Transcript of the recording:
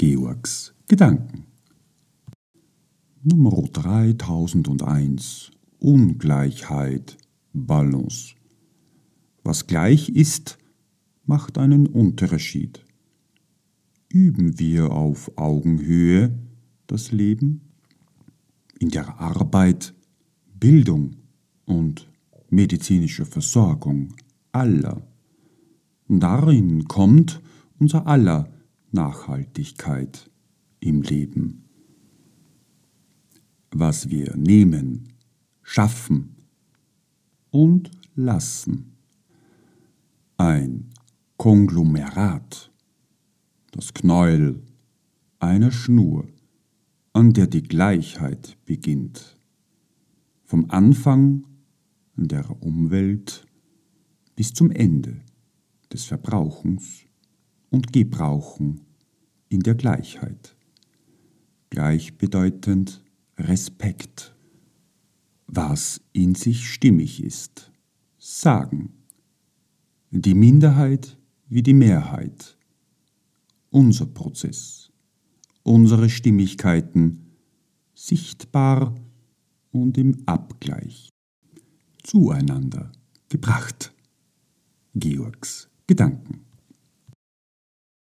Georgs Gedanken. Nummer 3001 Ungleichheit, Balance. Was gleich ist, macht einen Unterschied. Üben wir auf Augenhöhe das Leben? In der Arbeit, Bildung und medizinische Versorgung aller. Darin kommt unser aller Nachhaltigkeit im Leben. Was wir nehmen, schaffen und lassen. Ein Konglomerat, das Knäuel, eine Schnur, an der die Gleichheit beginnt. Vom Anfang der Umwelt bis zum Ende des Verbrauchens und Gebrauchen in der Gleichheit. Gleichbedeutend Respekt. Was in sich stimmig ist. Sagen. Die Minderheit wie die Mehrheit. Unser Prozess. Unsere Stimmigkeiten. Sichtbar und im Abgleich. Zueinander gebracht. Georgs Gedanken.